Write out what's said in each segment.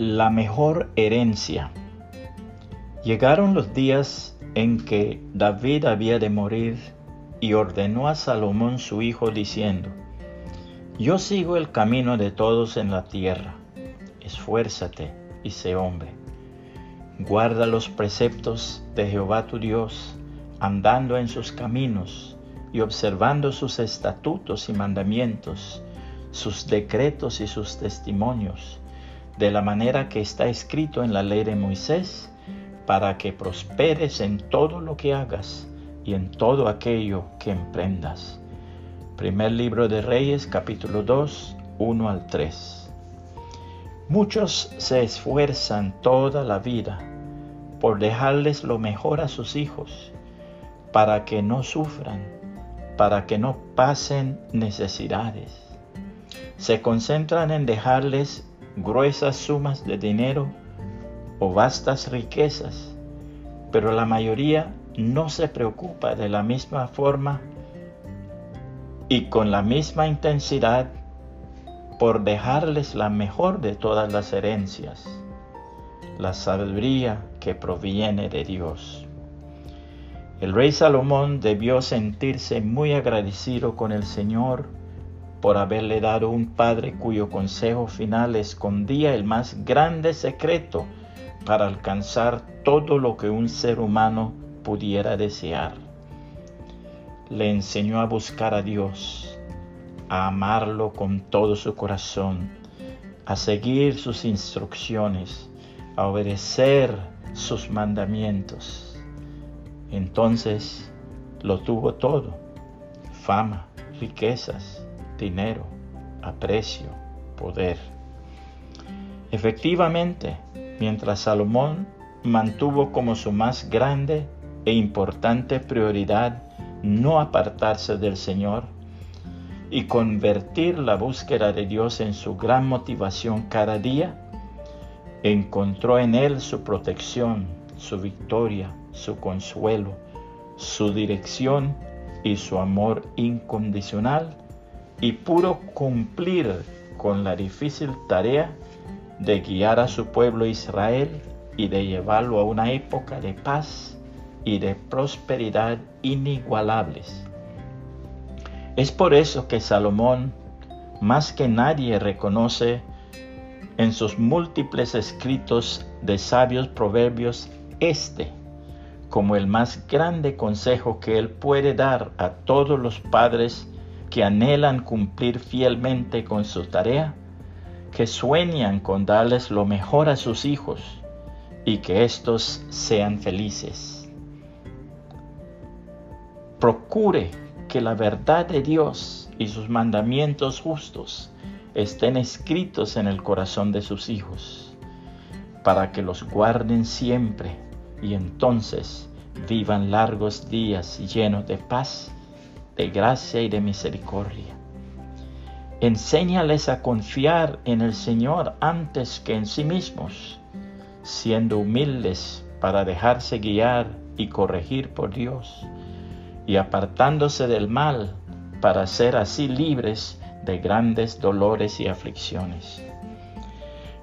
La mejor herencia. Llegaron los días en que David había de morir y ordenó a Salomón su hijo diciendo, Yo sigo el camino de todos en la tierra, esfuérzate y sé hombre. Guarda los preceptos de Jehová tu Dios, andando en sus caminos y observando sus estatutos y mandamientos, sus decretos y sus testimonios de la manera que está escrito en la ley de Moisés, para que prosperes en todo lo que hagas y en todo aquello que emprendas. Primer libro de Reyes, capítulo 2, 1 al 3. Muchos se esfuerzan toda la vida por dejarles lo mejor a sus hijos, para que no sufran, para que no pasen necesidades. Se concentran en dejarles gruesas sumas de dinero o vastas riquezas, pero la mayoría no se preocupa de la misma forma y con la misma intensidad por dejarles la mejor de todas las herencias, la sabiduría que proviene de Dios. El rey Salomón debió sentirse muy agradecido con el Señor por haberle dado un padre cuyo consejo final escondía el más grande secreto para alcanzar todo lo que un ser humano pudiera desear. Le enseñó a buscar a Dios, a amarlo con todo su corazón, a seguir sus instrucciones, a obedecer sus mandamientos. Entonces lo tuvo todo, fama, riquezas, dinero, aprecio, poder. Efectivamente, mientras Salomón mantuvo como su más grande e importante prioridad no apartarse del Señor y convertir la búsqueda de Dios en su gran motivación cada día, encontró en Él su protección, su victoria, su consuelo, su dirección y su amor incondicional y pudo cumplir con la difícil tarea de guiar a su pueblo Israel y de llevarlo a una época de paz y de prosperidad inigualables. Es por eso que Salomón más que nadie reconoce en sus múltiples escritos de sabios proverbios este como el más grande consejo que él puede dar a todos los padres que anhelan cumplir fielmente con su tarea, que sueñan con darles lo mejor a sus hijos y que éstos sean felices. Procure que la verdad de Dios y sus mandamientos justos estén escritos en el corazón de sus hijos, para que los guarden siempre y entonces vivan largos días llenos de paz de gracia y de misericordia. Enséñales a confiar en el Señor antes que en sí mismos, siendo humildes para dejarse guiar y corregir por Dios, y apartándose del mal para ser así libres de grandes dolores y aflicciones.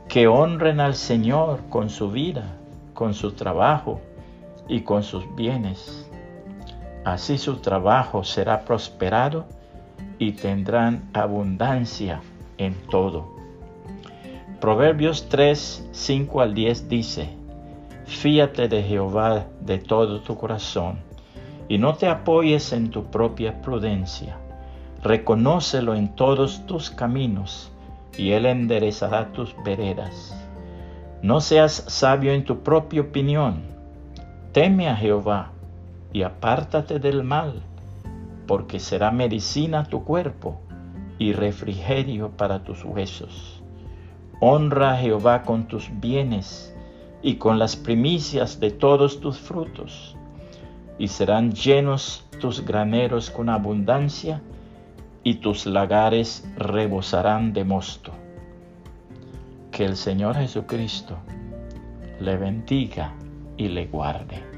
Que honren al Señor con su vida, con su trabajo y con sus bienes Así su trabajo será prosperado y tendrán abundancia en todo. Proverbios 3, 5 al 10 dice, Fíate de Jehová de todo tu corazón y no te apoyes en tu propia prudencia. Reconócelo en todos tus caminos y Él enderezará tus veredas. No seas sabio en tu propia opinión. Teme a Jehová y apártate del mal, porque será medicina tu cuerpo y refrigerio para tus huesos. Honra a Jehová con tus bienes y con las primicias de todos tus frutos, y serán llenos tus graneros con abundancia, y tus lagares rebosarán de mosto. Que el Señor Jesucristo le bendiga y le guarde.